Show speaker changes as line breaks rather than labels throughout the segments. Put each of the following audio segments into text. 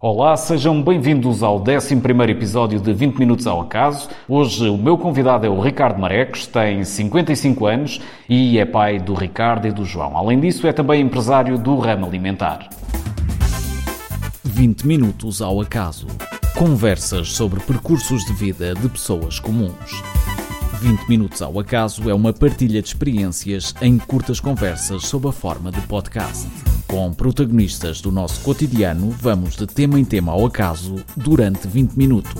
Olá, sejam bem-vindos ao 11 episódio de 20 Minutos ao Acaso. Hoje o meu convidado é o Ricardo Marecos, tem 55 anos e é pai do Ricardo e do João. Além disso, é também empresário do ramo alimentar. 20 Minutos ao Acaso. Conversas sobre percursos de vida de pessoas comuns. 20 Minutos ao Acaso é uma partilha de experiências em curtas conversas sob a forma de podcast. Com protagonistas do nosso cotidiano, vamos de tema em tema ao acaso durante 20 minutos.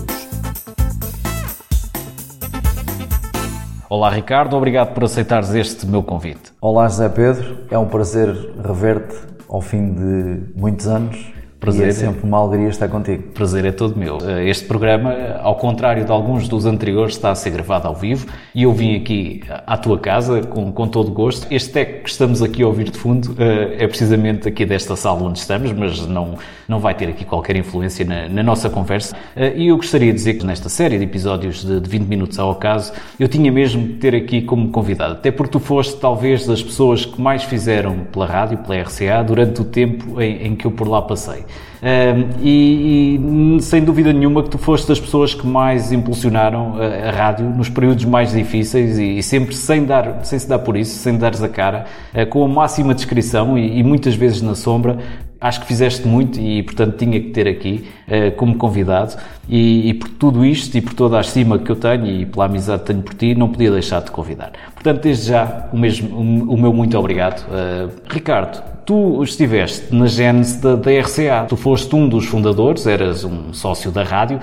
Olá Ricardo, obrigado por aceitares este meu convite.
Olá José Pedro, é um prazer rever-te ao fim de muitos anos Prazer. E é sempre uma alegria estar contigo.
Prazer é todo meu. Eh, este programa, ao contrário de alguns dos anteriores, está a ser gravado ao vivo e eu vim aqui à tua casa com, com todo gosto. Este tec que estamos aqui a ouvir de fundo eh, é precisamente aqui desta sala onde estamos, mas não, não vai ter aqui qualquer influência na, na nossa conversa. Eh, e eu gostaria de dizer que nesta série de episódios de, de 20 minutos ao acaso, eu tinha mesmo de ter aqui como convidado, até porque tu foste talvez das pessoas que mais fizeram pela rádio, pela RCA, durante o tempo em, em que eu por lá passei. Um, e, e, sem dúvida nenhuma que tu foste das pessoas que mais impulsionaram a, a rádio nos períodos mais difíceis e, e, sempre sem, dar, sem se dar por isso, sem dares a cara, uh, com a máxima descrição e, e, muitas vezes na sombra. Acho que fizeste muito e, portanto, tinha que ter aqui uh, como convidado. E, por tudo isto e por toda a estima que eu tenho e pela amizade que tenho por ti, não podia deixar de convidar. Portanto, desde já, o, mesmo, o, meu muito obrigado. Uh, Ricardo, Tu estiveste na gênese da, da, RCA, tu foste um dos fundadores, eras um sócio da rádio,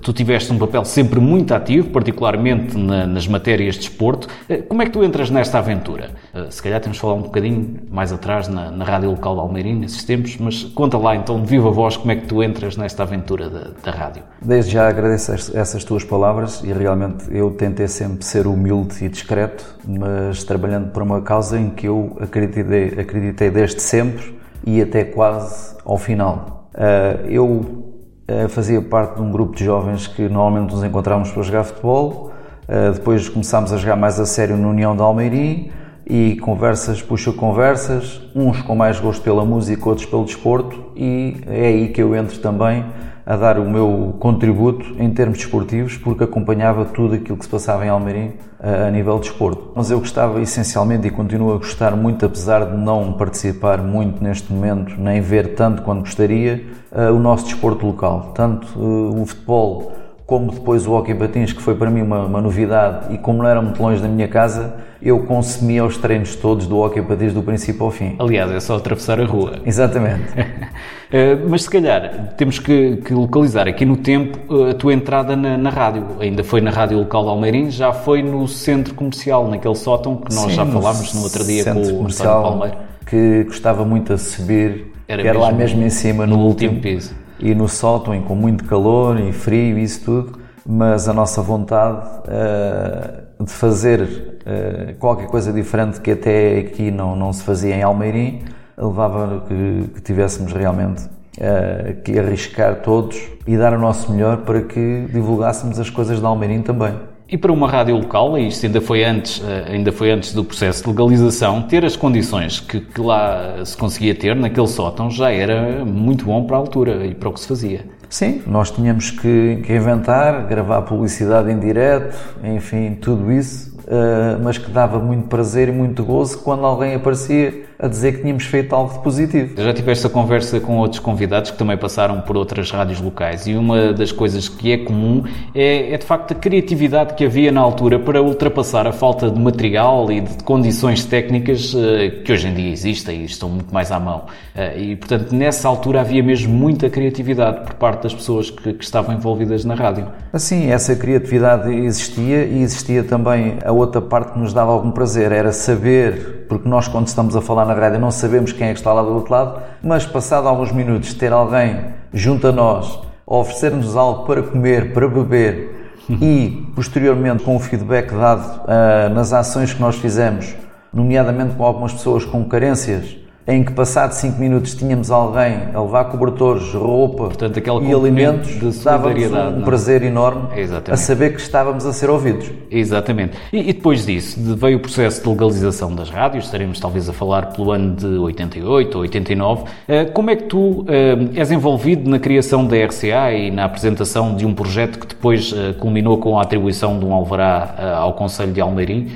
tu tiveste um papel sempre muito ativo, particularmente na, nas matérias de esporto. Como é que tu entras nesta aventura? Se calhar temos de falar um bocadinho mais atrás na, na rádio local de Almeirim, nesses tempos, mas conta lá então de viva voz como é que tu entras nesta aventura da, da rádio.
Desde já agradeço essas tuas palavras e realmente eu tentei sempre ser humilde e discreto, mas trabalhando por uma causa em que eu acreditei, acreditei desde sempre e até quase ao final. Uh, eu uh, fazia parte de um grupo de jovens que normalmente nos encontrávamos para jogar futebol, uh, depois começámos a jogar mais a sério no União de Almeirim e conversas puxa conversas, uns com mais gosto pela música, outros pelo desporto e é aí que eu entro também a dar o meu contributo em termos desportivos, porque acompanhava tudo aquilo que se passava em Almeirim a, a nível de desporto. Mas eu gostava essencialmente e continuo a gostar muito, apesar de não participar muito neste momento, nem ver tanto quanto gostaria, uh, o nosso desporto local. Tanto uh, o futebol como depois o hockey patins, que foi para mim uma, uma, novidade, e como não era muito longe da minha casa, eu consumia os treinos todos do hockey patins do princípio ao fim.
Aliás, é só atravessar a rua.
Exatamente.
Eh, mas se calhar temos que, que, localizar aqui no tempo eh, a tua entrada na, na, rádio. Ainda foi na rádio local de Almeirim, já foi no centro comercial, naquele sótão que nós Sim, já falámos no outro dia com o António Palmeiro.
Que gostava muito de subir, era, era mesmo lá mesmo em cima, no, no último piso e no sótão com muito calor e frio e isso tudo, mas a nossa vontade uh, de fazer uh, qualquer coisa diferente que até aqui não, não se fazia em Almeirim levava que, que tivéssemos realmente uh, que arriscar todos e dar o nosso melhor para que divulgássemos as coisas de Almeirim também.
E para uma rádio local, e isto ainda foi antes, eh, ainda foi antes do processo de legalização, ter as condições que, que lá se conseguia ter naquele sótão já era muito bom para a altura e para o que se fazia.
Sim, nós tínhamos que, que inventar, gravar publicidade em direto, enfim, tudo isso, uh, mas que dava muito prazer e muito gozo quando alguém aparecia a dizer que tínhamos feito algo de positivo.
Já tiveste a conversa com outros convidados que também passaram por outras rádios locais e uma das coisas que é comum é, é de facto a criatividade que havia na altura para ultrapassar a falta de material e de condições técnicas uh, que hoje em dia existem e estão muito mais à mão. Uh, e portanto, nessa altura havia mesmo muita criatividade por parte das pessoas que, que estavam envolvidas na rádio.
Assim, essa criatividade existia e existia também a outra parte que nos dava algum prazer, era saber, porque nós quando estamos a falar na rádio não sabemos quem é que está lá do outro lado, mas passado alguns minutos ter alguém junto a nós a oferecer-nos algo para comer, para beber e posteriormente com o feedback dado uh, nas ações que nós fizemos, nomeadamente com algumas pessoas com carências, em que passado 5 minutos tínhamos alguém a levar cobertores, roupa
Portanto,
e alimentos,
de
dava-nos um
é?
prazer enorme
Exatamente.
a saber que estávamos a ser ouvidos.
Exatamente. E, e depois disso, veio o processo de legalização das rádios, estaremos talvez a falar pelo ano de 88 ou 89. Eh, Como é que tu eh, és envolvido na criação da RCA e na apresentação de um projeto que depois eh, culminou com a atribuição de um alvará ao Conselho de Almeirim?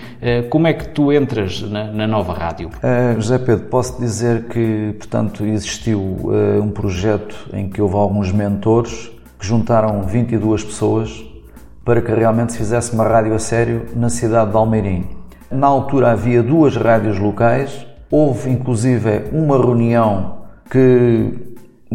Como é que tu entras na, na nova rádio?
Uh, José Pedro, posso dizer que, portanto, existiu uh, um projeto em que houve alguns mentores que juntaram 22 pessoas para que realmente se fizesse uma rádio a sério na cidade de Almeirim. Na altura havia duas rádios locais, houve inclusive uma reunião que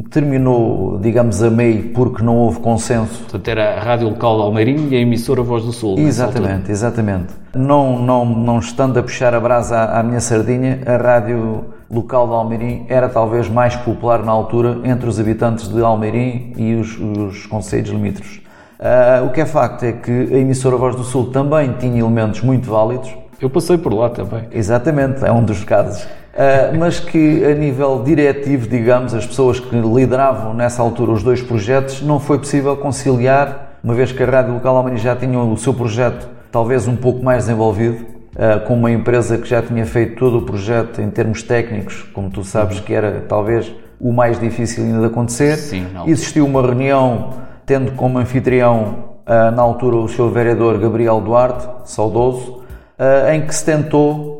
terminou, digamos, a meio porque não houve consenso
Portanto, era a Rádio Local de Almeirim e a emissora Voz do Sul.
Exatamente, exatamente. Não, não, não estando a puxar a brasa à, à minha sardinha, a rádio local de Almeirim era talvez mais popular na altura entre os habitantes de Almeirim e os, os concelhos limítrofes. Ah, o que é facto é que a emissora Voz do Sul também tinha elementos muito válidos,
Eu passei por lá também.
Exatamente, é um dos casos. Uh, mas que a nível diretivo, digamos, as pessoas que lideravam nessa altura os dois projetos, não foi possível conciliar, uma vez que a Rádio Local Almani já tinha o seu projeto talvez um pouco mais desenvolvido, uh, com uma empresa que já tinha feito todo o projeto em termos técnicos, como tu sabes que era talvez o mais difícil ainda de acontecer.
Sim.
Existiu uma reunião tendo como anfitrião uh, na altura o Sr. Vereador Gabriel Duarte, saudoso, uh, em que se tentou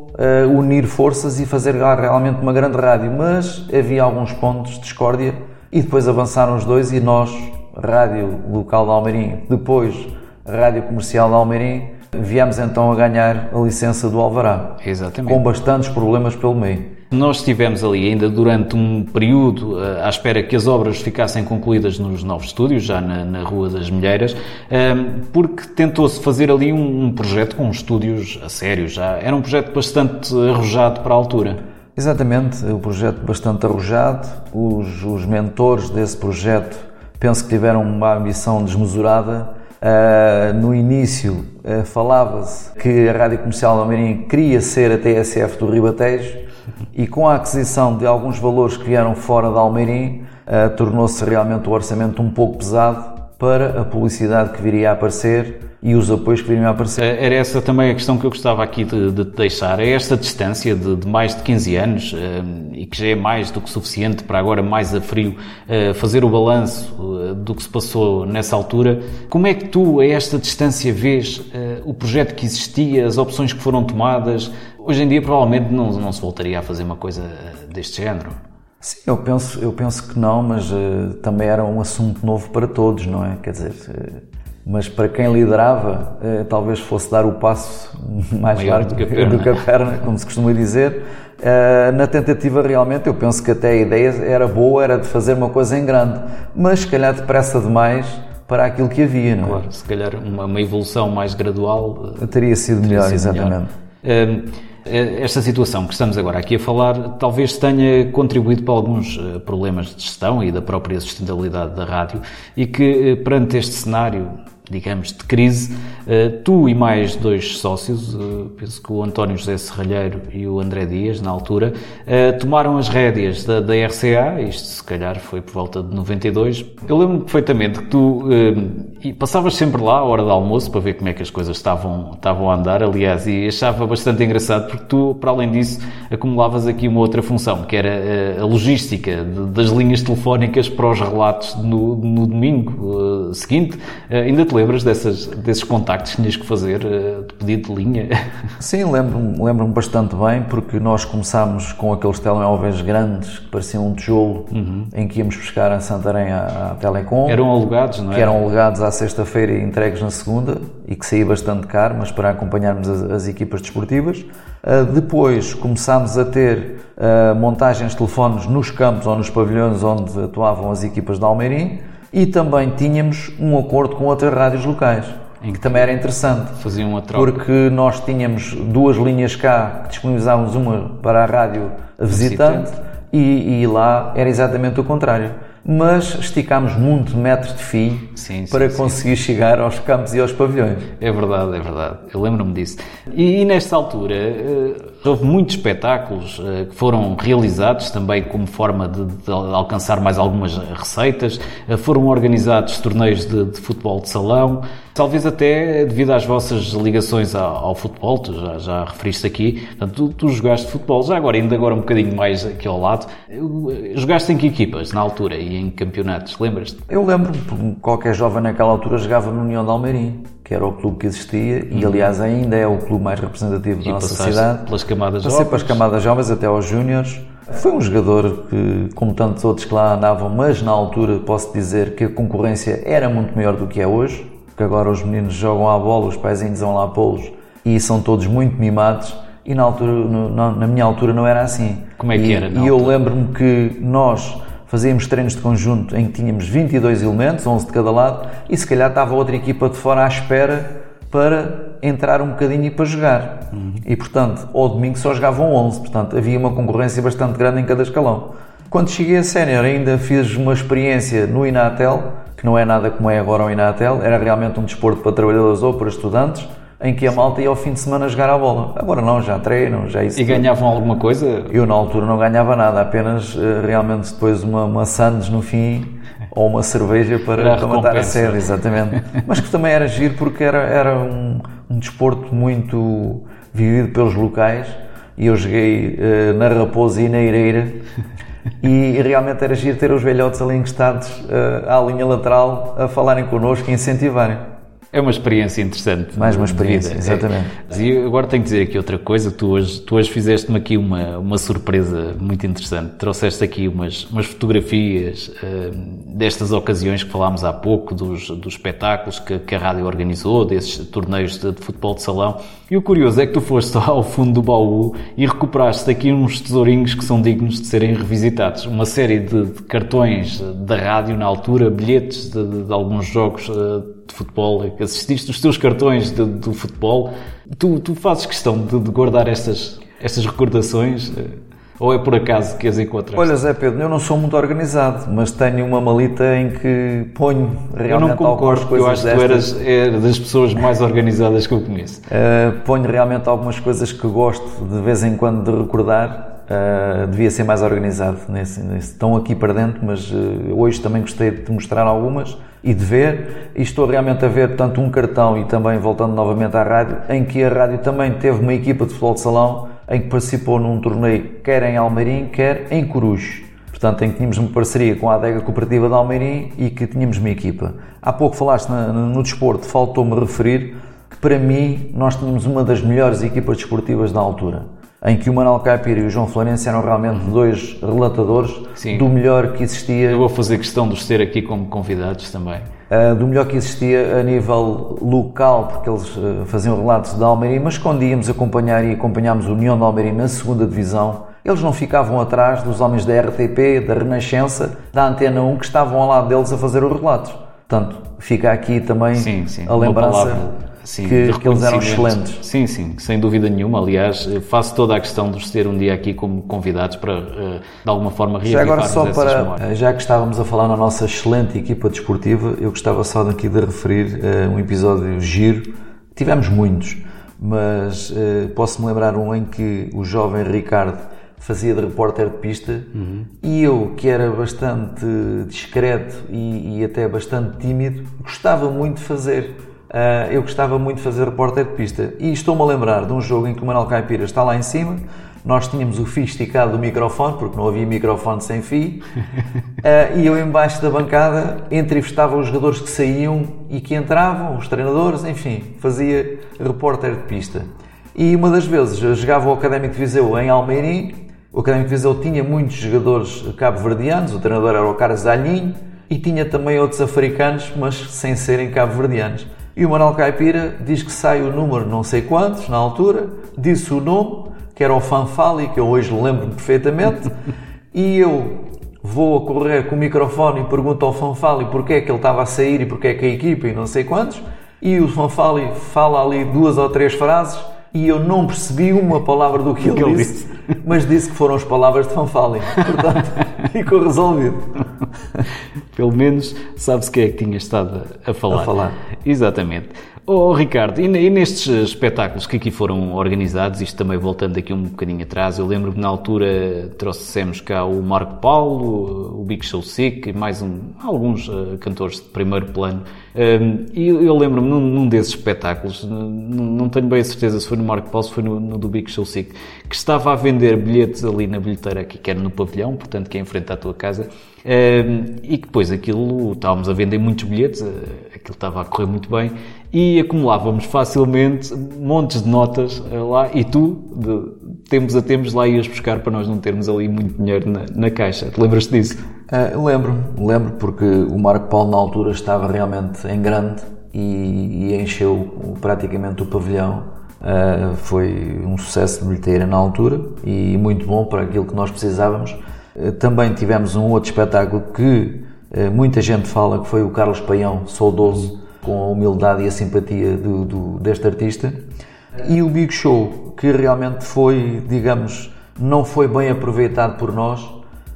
unir forças e fazer realmente uma grande rádio, mas havia alguns pontos de discórdia e depois avançaram os dois e nós, Rádio Local de Almeirim, depois Rádio Comercial de Almeirim, viemos então a ganhar a licença do Alvará,
Exatamente.
com bastantes problemas pelo meio.
Nós estivemos ali ainda durante um período eh, à espera que as obras ficassem concluídas nos novos estúdios, já na, na Rua das Milheiras, eh, porque tentou-se fazer ali um, um projeto com estúdios a sério já. Era um projeto bastante arrojado para a altura.
Exatamente, o projeto bastante arrojado, os, os mentores desse projeto penso que tiveram uma ambição desmesurada. Uh, no início uh, falava-se que a Rádio Comercial de Almeirim queria ser a TSF do Ribatejo e com a aquisição de alguns valores que vieram fora de Almeirim uh, tornou-se realmente o orçamento um pouco pesado para a publicidade que viria a aparecer e os apoios que viriam a aparecer.
Eh, Era essa também a questão que eu gostava aqui de, de te deixar. É esta distância de, de mais de 15 anos eh, e que já é mais do que suficiente para agora, mais a frio, eh, fazer o balanço eh, do que se passou nessa altura. Como é que tu, a esta distância, vês o projeto que existia, as opções que foram tomadas? Hoje em dia, provavelmente, não, não se voltaria a fazer uma coisa deste género.
Sim, eu penso, eu penso que não, mas também era um assunto novo para todos, não é? Quer dizer, mas para quem liderava, uh, talvez fosse dar o passo mais
Maior
largo
do que a perna.
do que a perna, como se costuma dizer. na tentativa, realmente, eu penso que até a ideia era boa, era de fazer uma coisa em grande, mas se calhar depressa demais para aquilo que havia, não é?
Claro, se calhar uma, uma evolução mais gradual eh,
Teria sido melhor,
sido
exatamente.
melhor. Hum, Esta situação que estamos agora aqui a falar talvez tenha contribuído para alguns eh, problemas de gestão e da própria sustentabilidade da rádio e que eh, perante este cenário, digamos, de crise, eh, tu e mais dois sócios, eh, penso que o António José Serralheiro e o André Dias, na altura, eh, tomaram as rédeas da, da RCA, isto se calhar foi por volta de 92. Eu lembro-me perfeitamente que tu eh, passavas sempre lá à hora do almoço para ver como é que as coisas estavam, estavam a andar, aliás, e achava bastante engraçado porque tu, para além disso, acumulavas aqui uma outra função, que era a logística das linhas telefónicas para os relatos no, no domingo seguinte. Ainda te lembras dessas, desses contactos que tinhas que fazer, eh, de pedido de linha?
Sim, lembro-me lembro bastante bem, porque nós começámos com aqueles telemóveis grandes que pareciam um tijolo, em que íamos buscar a Santarém à, à Telecom.
Eram alugados, não é?
que eram alegados à sexta-feira e entregues na segunda e que saía bastante caro, mas para acompanharmos as, as equipas desportivas. Ah, depois começámos a ter ah, montagens de telefones nos campos ou nos pavilhões onde atuavam as equipas de Almeirim e também tínhamos um acordo com outras rádios locais, em que também era interessante.
Faziam a troca.
Porque nós tínhamos duas linhas cá que disponibilizávamos uma para a rádio visitante
Visitante.
e, e lá era exatamente o contrário. Mas esticámos muito metros de fio
Sim, sim,
para
sim.
conseguir chegar aos campos e aos pavilhões.
É verdade, é verdade. Eu lembro-me disso. E, e nesta altura eh, houve muitos espetáculos eh, que foram realizados também como forma de, de alcançar mais algumas receitas. Eh, foram organizados torneios de, de futebol de salão. Talvez até devido às vossas ligações ao, ao futebol, tu já, já referiste aqui, portanto, tu, tu jogaste futebol, já agora, ainda agora um bocadinho mais aqui ao lado, eh, jogaste em que equipas na altura e em campeonatos, lembras-te?
Eu lembro, qualquer jovem naquela altura jogava no União de Almeirim, que era o clube que existia e, aliás, ainda é o clube mais representativo da
E
nossa
passaste
cidade.
pelas camadas
Passei
jovens.
para as camadas jovens até aos júniores. Foi um jogador que, como tantos outros que lá andavam, mas na altura posso dizer que a concorrência era muito maior do que é hoje, porque agora os meninos jogam à bola, os paizinhos vão lá pô-los e são todos muito mimados. E na, altura, no- na, na minha altura não era assim.
Como é que
E-
era
E eu lembro-me que nós fazíamos treinos de conjunto em que tínhamos 22 elementos, 11 de cada lado, e se calhar estava outra equipa de fora à espera para entrar um bocadinho e para jogar. E portanto, ao domingo só jogavam 11, portanto havia uma concorrência bastante grande em cada escalão. Quando cheguei a sénior ainda fiz uma experiência no Inatel, que não é nada como é agora o Inatel, era realmente um desporto para trabalhadores ou para estudantes, em que a malta ia ao fim de semana jogar a bola. Agora não, já treinam, já isso
E
tudo.
ganhavam alguma coisa?
Eu na altura não ganhava nada, apenas eh, realmente depois uma, uma sandes no fim ou uma cerveja para,
Para
matar a sede, exatamente. Mas que também era giro porque era, era um, um desporto muito vivido pelos locais e eu joguei eh, na Raposa e na Ireira e realmente era giro ter os velhotes ali encostados eh, à linha lateral a falarem connosco e incentivarem.
É uma experiência interessante.
Mais uma experiência,
vida.
exatamente.
É. E agora tenho que dizer aqui outra coisa. Tu hoje, tu hoje fizeste-me aqui uma, uma surpresa muito interessante. Trouxeste aqui umas, umas fotografias eh, destas ocasiões que falámos há pouco, dos, dos espetáculos que, que a rádio organizou, desses torneios de, de futebol de salão. E o curioso é que tu foste ao fundo do baú e recuperaste aqui uns tesourinhos que são dignos de serem revisitados. Uma série de, de cartões da rádio na altura, bilhetes de, de- alguns jogos de futebol que assististe, os teus cartões de- do futebol. Tu, tu fazes questão de, de guardar estas, estas recordações? eh, Ou é por acaso que as encontraste?
Olha, Zé Pedro, eu não sou muito organizado, mas tenho uma malita em que ponho realmente
eu não
algumas
concordo, eu
coisas
acho que tu
destas.
eras é das pessoas mais organizadas que eu conheço.
Uh, ponho realmente algumas coisas que gosto de vez em quando de recordar. Uh, devia ser mais organizado nesse, nesse- Estão aqui para dentro, mas uh, hoje também gostei de te mostrar algumas e de ver. E estou realmente a ver, portanto, um cartão e também voltando novamente à rádio, em que a rádio também teve uma equipa de futebol de salão em que participou num torneio quer em Almeirim, quer em Coruj. Portanto, em que tínhamos uma parceria com a adega cooperativa de Almeirim e que tínhamos uma equipa. Há pouco falaste na- no desporto, faltou-me referir que para mim nós tínhamos uma das melhores equipas desportivas da altura, em que o Manuel Caipira e o João Florencio eram realmente dois relatadores
Sim.
do melhor que existia
Eu vou fazer questão de os ter aqui como convidados também.
Uh, do melhor que existia a nível local, porque eles uh, faziam relatos de Almeirim, mas quando íamos acompanhar e acompanhámos o União de Almeirim na segunda divisão, eles não ficavam atrás dos homens da RTP, da Renascença, da Antena 1, que estavam ao lado deles a fazer os relatos. Portanto, fica aqui também
Sim, sim.
a lembrança
sim,
que, que eles eram excelentes.
Sim, sim, sem dúvida nenhuma. Aliás, eh, faço toda a questão de os ter um dia aqui como convidados para, eh, de alguma forma,
Já agora
reavivar
só para,
memórias.
já que estávamos a falar na nossa excelente equipa desportiva, eu gostava só daqui de referir eh, um episódio giro. Tivemos muitos, mas eh, posso-me lembrar um em que o jovem Ricardo fazia de repórter de pista e eu, que era bastante discreto e, e até bastante tímido, gostava muito de fazer. Ah, eu gostava muito de fazer repórter de pista e estou-me a lembrar de um jogo em que o Manuel Caipira está lá em cima, nós tínhamos o fio esticado do microfone, porque não havia microfone sem fio, ah, e eu embaixo da bancada entrevistava os jogadores que saíam e que entravam, os treinadores, enfim, fazia repórter de pista. E uma das vezes eu jogava o Académico de Viseu em Almeirim, o Académico de Viseu tinha muitos jogadores cabo-verdianos, o treinador era o Carlos Alhinho, e tinha também outros africanos, mas sem serem cabo-verdianos. E o Manuel Caipira diz que sai o número não sei quantos, na altura, disse o nome, que era o Fanfali, que eu hoje lembro-me perfeitamente, e eu vou a correr com o microfone e pergunto ao Fanfali porque é que ele estava a sair e porque é que a equipa e não sei quantos, e o Fanfali fala ali duas ou três frases e eu não percebi uma palavra do que ele,
ele
disse, mas disse que foram as palavras de Fanfali. Portanto, Ficou resolvido.
Pelo menos sabe-se quem é que tinha estado a falar.
A falar.
Exatamente. Oh, Ricardo, e nestes espetáculos que aqui foram organizados, isto também voltando aqui um bocadinho atrás, eu lembro que na altura trouxemos cá o Marco Paulo, o Big Show Sick e mais um, alguns uh, cantores de primeiro plano. Um, e eu lembro-me num, num, desses espetáculos, não, tenho bem a certeza se foi no Marco Paulo, se foi no, no, do Big Show Sick, que estava a vender bilhetes ali na bilheteira que era no pavilhão, portanto que é em frente à tua casa, e que depois aquilo, estávamos a vender muitos bilhetes, uh, aquilo estava a correr muito bem, e acumulávamos facilmente montes de notas eh, lá e tu, de tempos a tempos, lá ias buscar para nós não termos ali muito dinheiro na, na caixa. Te lembras-te disso?
Uh, lembro, lembro porque o Marco Paulo na altura estava realmente em grande e, e encheu praticamente o pavilhão. Uh, foi um sucesso de bilheteira na altura e muito bom para aquilo que nós precisávamos. Uh, também tivemos um outro espetáculo que muita gente fala que foi o Carlos Paião, saudoso, com a humildade e a simpatia do, do, deste artista. E o Big Show, que realmente foi, digamos, não foi bem aproveitado por nós,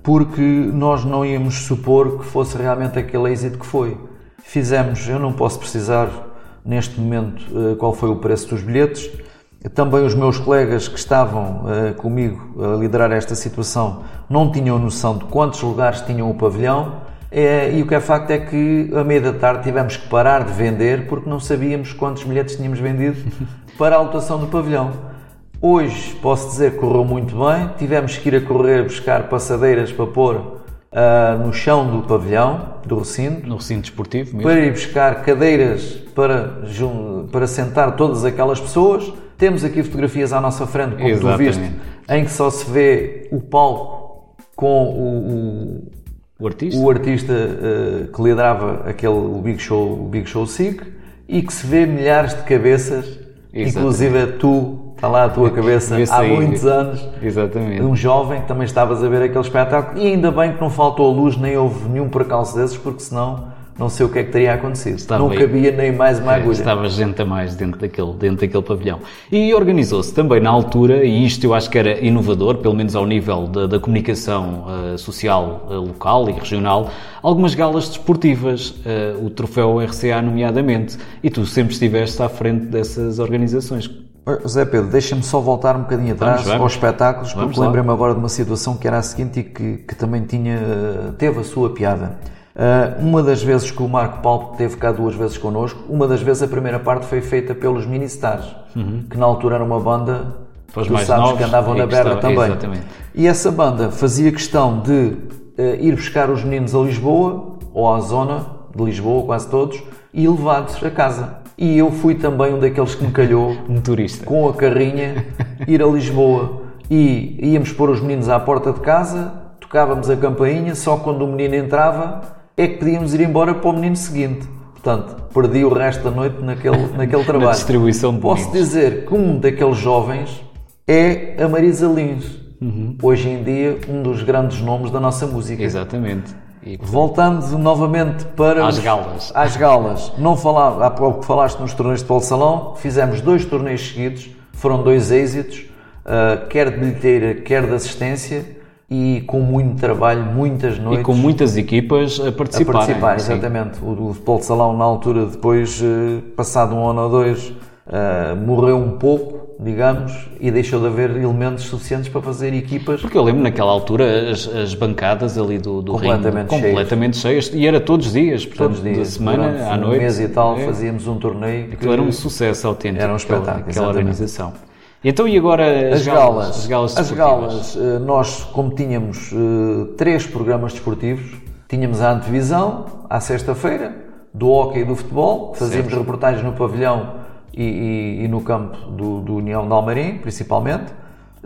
porque nós não íamos supor que fosse realmente aquele êxito que foi. Fizemos, eu não posso precisar neste momento eh, qual foi o preço dos bilhetes. Também os meus colegas que estavam uh, comigo a liderar esta situação não tinham noção de quantos lugares tinham o pavilhão é, e o que é facto é que, à meia da tarde, tivemos que parar de vender porque não sabíamos quantos bilhetes tínhamos vendido para a lotação do pavilhão. Hoje, posso dizer que correu muito bem. Tivemos que ir a correr buscar passadeiras para pôr uh, no chão do pavilhão, do recinto.
No recinto esportivo mesmo.
Para ir buscar cadeiras para, para sentar todas aquelas pessoas. Temos aqui fotografias à nossa frente, como Exatamente. tu viste, em que só se vê o palco com o, o
o artista?
O artista uh, que liderava aquele o Big Show, o Big Show SIC e que se vê milhares de cabeças, Exatamente. inclusive tu, está lá a tua cabeça há muitos anos.
Exatamente.
Um jovem que também estavas a ver aquele espetáculo e ainda bem que não faltou luz nem houve nenhum percalço desses, porque senão não sei o que é que teria acontecido. Estava não cabia nem mais uma agulha.
Estava gente a mais dentro daquele, dentro daquele pavilhão. E organizou-se também na altura, e isto eu acho que era inovador, pelo menos ao nível da, da comunicação uh, social uh, local e regional, algumas galas desportivas, uh, o troféu RCA nomeadamente, e tu sempre estiveste à frente dessas organizações.
José Pedro, deixa-me só voltar um bocadinho atrás vamos, vamos. aos espetáculos, porque lembrei-me agora de uma situação que era a seguinte e que, que também tinha, teve a sua piada. Uh, uma das vezes que o Marco Paulo teve cá duas vezes connosco, uma das vezes a primeira parte foi feita pelos Mini Stars, uhum. que na altura era uma banda
que tu sabes
que andavam na berra também. Exatamente. E essa banda fazia questão de uh, ir buscar os meninos a Lisboa, ou à zona de Lisboa, quase todos, e levá-los a casa. E eu fui também um daqueles que me calhou,
um turista,
com a carrinha, ir a Lisboa. E íamos pôr os meninos à porta de casa, tocávamos a campainha, só quando o menino entrava é que podíamos ir embora para o menino seguinte. Portanto, perdi o resto da noite naquele, naquele trabalho. Na
distribuição de
Posso dizer que um daqueles jovens é a Marisa Lins. Uhum. Hoje em dia, um dos grandes nomes da nossa música.
Exatamente.
E, portanto, Voltando novamente para
os, galas.
Às galas. Não falar, há pouco falaste nos torneios de Paulo Salão, fizemos dois torneios seguidos, foram dois êxitos, uh, quer de bilheteira, quer de assistência e com muito trabalho, muitas noites.
E com muitas equipas a participar.
A participar, exatamente. O, o futebol de salão, na altura, depois, eh, passado um ano ou dois, uh, morreu um pouco, digamos, e deixou de haver elementos suficientes para fazer equipas.
Porque eu lembro, naquela altura, as, as bancadas ali do, do
completamente,
ringue, completamente cheias. E era todos os dias, portanto, todos os dias. semana Durante à noite.
um mês e tal, é. fazíamos um torneio.
Aquilo que era um sucesso autêntico.
Era um espetáculo. Aquela,
aquela organização. Então e agora
as, as galas? As galas, as galas eh, nós, como tínhamos eh, três programas desportivos, tínhamos a antevisão, à sexta-feira, do hockey e do futebol, fazíamos certo. reportagens no pavilhão e, e, e no campo do, do, União de Almarim, principalmente.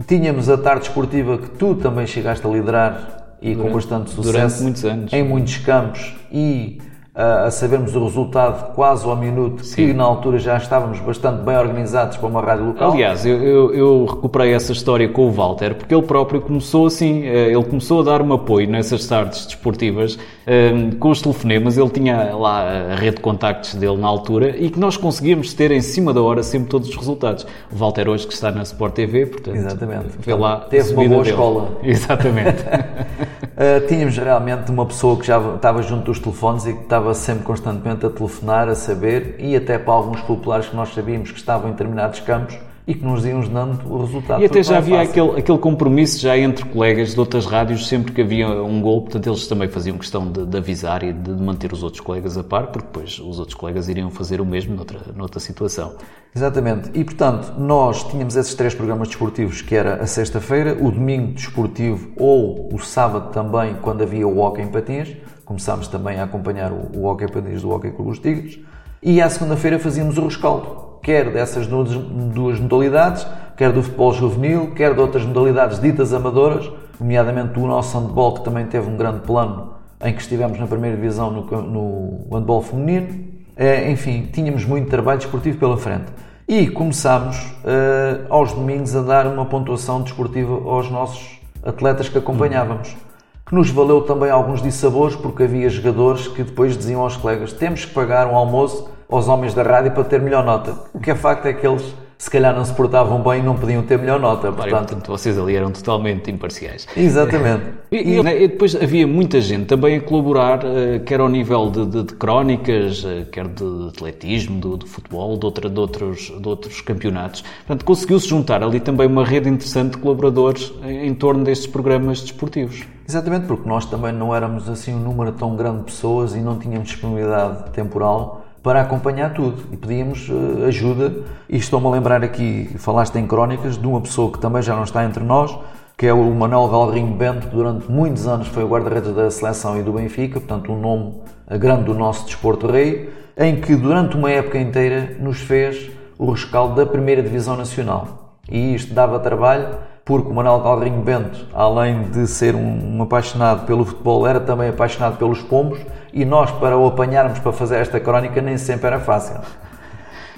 Tínhamos a tarde esportiva que tu também chegaste a liderar e durante, com bastante sucesso.
Durante muitos anos.
Em muitos campos e a sabermos o resultado quase ao minuto, Sim. que na altura já estávamos bastante bem organizados para uma rádio local.
Aliás, eu, eu, eu, recuperei essa história com o Walter, porque ele próprio começou assim, eh, ele começou a dar-me apoio nessas tardes desportivas, eh, com os telefonemas, ele tinha lá a rede de contactos dele na altura, e que nós conseguíamos ter em cima da hora sempre todos os resultados. O Walter hoje que está na Sport TV, portanto,
Exatamente.
vê lá
Teve uma boa dele. escola.
Exatamente.
Uh, tínhamos realmente uma pessoa que já estava junto dos telefones e que estava sempre constantemente a telefonar, a saber, e até para alguns populares que nós sabíamos que estavam em determinados campos, e que nos iam dando o resultado.
E até já havia aquele, aquele compromisso já entre colegas de outras rádios, sempre que havia um gol, portanto eles também faziam questão de, de avisar e de manter os outros colegas a par, porque depois os outros colegas iriam fazer o mesmo noutra, noutra situação.
Exatamente. E, portanto, nós tínhamos esses três programas desportivos, que era a sexta-feira, o domingo desportivo ou o sábado também, quando havia o Hockey em Patins. Começámos também a acompanhar o, o Hockey em Patins do Hockey Clube dos Tigres. E à segunda-feira fazíamos o rescaldo quer dessas duas modalidades, quer do futebol juvenil, quer de outras modalidades ditas amadoras, nomeadamente do nosso handball, que também teve um grande plano em que estivemos na primeira divisão no, no handball feminino. É, enfim, tínhamos muito trabalho desportivo pela frente. E começámos uh, aos domingos a dar uma pontuação desportiva aos nossos atletas que acompanhávamos. Que nos valeu também alguns dissabores, porque havia jogadores que depois diziam aos colegas: temos que pagar um almoço aos homens da rádio para ter melhor nota. O que é facto é que eles se calhar não se portavam bem e não podiam ter melhor nota.
Portanto, portanto vocês ali eram totalmente imparciais.
Exatamente.
e, e, e, depois havia muita gente também a colaborar, eh, quer ao nível de, de, de crónicas, eh, quer de atletismo, de, de futebol, de, outra, de, outros, de outros campeonatos. Portanto, conseguiu-se juntar ali também uma rede interessante de colaboradores em torno destes programas desportivos.
Exatamente, porque nós também não éramos assim um número tão grande de pessoas e não tínhamos disponibilidade temporal para acompanhar tudo e pedíamos uh, ajuda. E estou-me a lembrar aqui, falaste em crónicas, de uma pessoa que também já não está entre nós, que é o Manuel Galrinho Bento, que durante muitos anos foi o guarda-redes da seleção e do Benfica, portanto um nome grande do nosso desporto rei, em que durante uma época inteira nos fez o rescaldo da primeira divisão nacional. E isto dava trabalho porque o Manuel Galrinho Bento, além de ser um, um, apaixonado pelo futebol, era também apaixonado pelos pombos e nós, para o apanharmos para fazer esta crónica, nem sempre era fácil.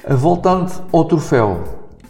Voltando ao troféu,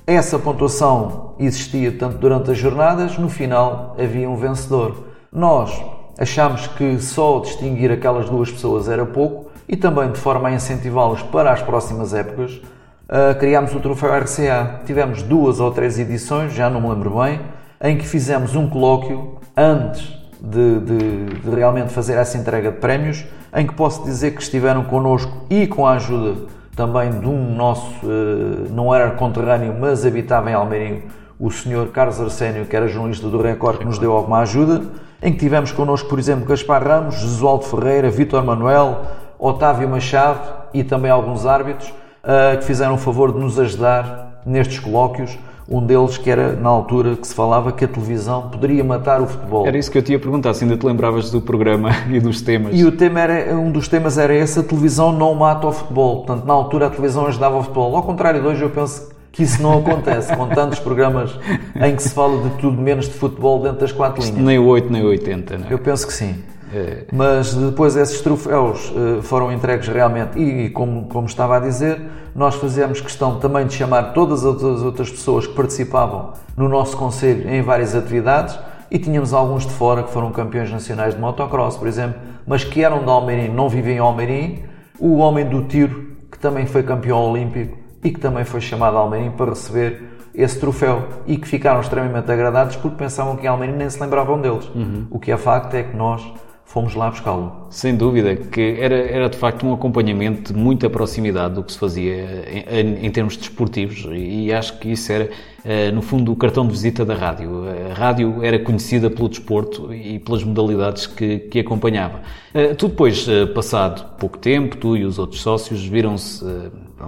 essa pontuação existia tanto durante as jornadas, no final havia um vencedor. Nós achámos que só distinguir aquelas duas pessoas era pouco e também de forma a incentivá-los para as próximas épocas, uh, criámos o troféu RCA. Tivemos duas ou três edições, já não me lembro bem, em que fizemos um colóquio antes de, de, de, realmente fazer essa entrega de prémios, em que posso dizer que estiveram connosco e com a ajuda também de um nosso, uh, não era conterrâneo, mas habitava em Almeirinho, o senhor Carlos Arsénio, que era jornalista do Record, que nos deu alguma ajuda, em que tivemos connosco, por exemplo, Gaspar Ramos, Jesualdo Ferreira, Vítor Manuel, Otávio Machado e também alguns árbitros, uh, que fizeram o favor de nos ajudar nestes colóquios. Um deles que era, na altura, que se falava que a televisão poderia matar o futebol.
Era isso que eu te ia perguntar, se ainda te lembravas do programa e dos temas.
E o tema era, um dos temas era esse, a televisão não mata o futebol. Portanto, na altura a televisão ajudava o futebol. Ao contrário de hoje, eu penso que isso não acontece, com tantos programas em que se fala de tudo menos de futebol dentro das quatro linhas.
Nem o 8, nem o 80, não é?
Eu penso que sim. É. Mas depois esses troféus eh, foram entregues realmente, e como, como estava a dizer, nós fazíamos questão também de chamar todas as outras pessoas que participavam no nosso Conselho em várias atividades e tínhamos alguns de fora que foram campeões nacionais de motocross, por exemplo, mas que eram de Almeirim, não viviam em Almeirim. O homem do tiro, que também foi campeão olímpico e que também foi chamado a Almeirim para receber esse troféu e que ficaram extremamente agradados porque pensavam que em Almeirim nem se lembravam deles. Uhum. O que é facto é que nós fomos lá buscá-lo.
Sem dúvida, que era, era de facto um acompanhamento de muita proximidade do que se fazia em, em termos desportivos e acho que isso era, eh, no fundo, o cartão de visita da rádio. A rádio era conhecida pelo desporto e pelas modalidades que, que acompanhava. Eh, tu depois, eh, passado pouco tempo, tu e os outros sócios viram-se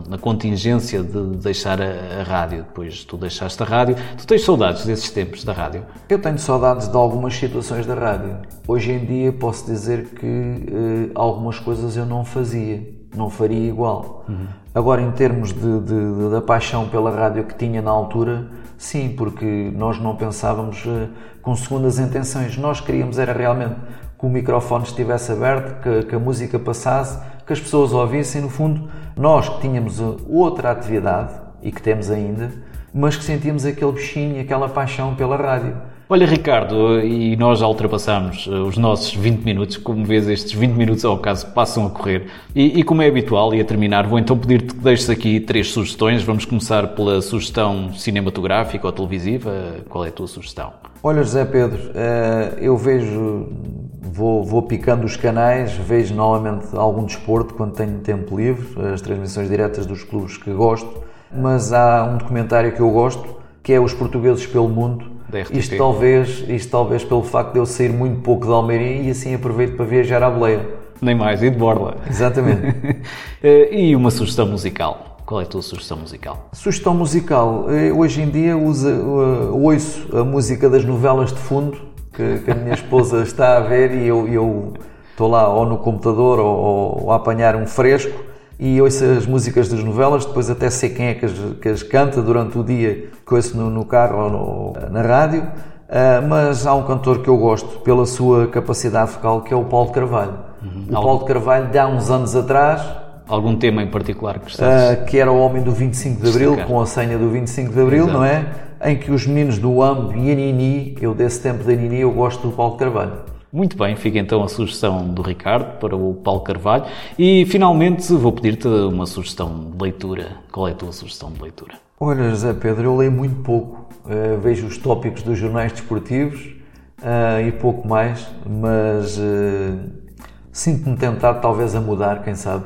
na contingência de deixar a, a, rádio, depois tu deixaste a rádio. Tu tens saudades desses tempos da rádio?
Eu tenho saudades de algumas situações da rádio. Hoje em dia posso dizer que uh, algumas coisas eu não fazia, não faria igual. Uhum. Agora, em termos de, de, de, da paixão pela rádio que tinha na altura, sim, porque nós não pensávamos uh, com segundas intenções. Nós queríamos era realmente que o microfone estivesse aberto, que, que a música passasse, que as pessoas ouvissem, no fundo, nós que tínhamos outra atividade e que temos ainda, mas que sentíamos aquele bichinho, aquela paixão pela rádio.
Olha, Ricardo, e nós já ultrapassamos eh, os nossos 20 minutos, como vês, estes 20 minutos ao caso passam a correr. E, e como é habitual, e a terminar, vou então pedir-te que deixes aqui três sugestões. Vamos começar pela sugestão cinematográfica ou televisiva. Qual é a tua sugestão?
Olha, José Pedro, eh, eu vejo vou, vou picando os canais, vejo novamente algum desporto quando tenho tempo livre, as transmissões diretas dos clubes que gosto, mas há um documentário que eu gosto, que é Os Portugueses pelo Mundo. Isto talvez, isto talvez pelo facto de eu sair muito pouco de Almeirim e assim aproveito para viajar à boleia.
Nem mais, e de borla.
Exatamente.
Eh, e uma sugestão musical? Qual é a tua sugestão musical?
Sugestão musical. Eh, hoje em dia uso, uh, ouço a música das novelas de fundo que, que a minha esposa está a ver e eu, eu estou lá ou no computador ou, ou, a apanhar um fresco e ouço as músicas das novelas, depois até sei quem é que as, que as canta durante o dia, que ouço no, no carro ou no, na rádio. Uh, mas há um cantor que eu gosto pela sua capacidade vocal que é o Paulo de Carvalho. Uhum. O Paulo de Carvalho, de há uns anos atrás,
Algum tema em particular que estás...
Uh, que era o homem do 25 de Abril, com a senha do 25 de Abril, Exato. não é? Em que os meninos do AMB e a Nini, eu desse tempo da Nini, eu gosto do Paulo Carvalho.
Muito bem, fica então a sugestão do Ricardo para o Paulo Carvalho. E finalmente vou pedir-te uma sugestão de leitura. Qual é a tua sugestão de leitura?
Olha, José Pedro, eu leio muito pouco. Uh, vejo os tópicos dos jornais desportivos uh, e pouco mais, mas uh, sinto-me tentado talvez a mudar, quem sabe.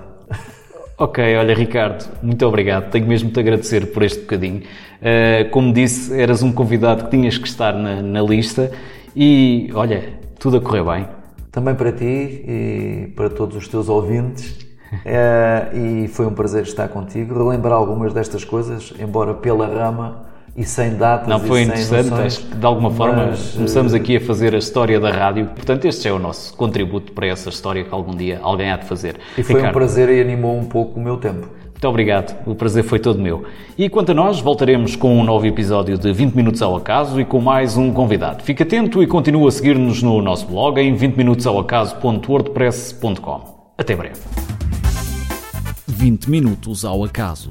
Ok, olha Ricardo, muito obrigado. Tenho mesmo de te agradecer por este bocadinho. Uh, como disse, eras um convidado que tinhas que estar na, na, lista e olha, tudo a correr bem.
Também para ti e para todos os teus ouvintes. Uh, e foi um prazer estar contigo, relembrar algumas destas coisas, embora pela rama e sem datas.
Não, foi interessante,
noções,
acho que de alguma forma mas, começamos eh, aqui a fazer a história da rádio. Portanto, este é o nosso contributo para essa história que algum dia alguém há de fazer.
E foi Ricardo, um prazer e animou um pouco o meu tempo.
Muito obrigado, o prazer foi todo meu. E quanto a nós, voltaremos com um novo episódio de 20 Minutos ao Acaso e com mais um convidado. Fique atento e continue a seguir-nos no nosso blog em 20minutosaoacaso.wordpress.com. Até breve. 20 Minutos ao Acaso.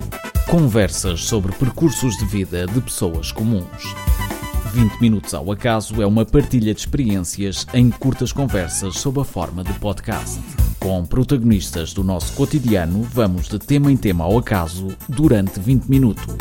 Conversas sobre percursos de vida de pessoas comuns. 20 Minutos ao Acaso é uma partilha de experiências em curtas conversas sob a forma de podcast. Com protagonistas do nosso cotidiano, vamos de tema em tema ao acaso durante 20 minutos.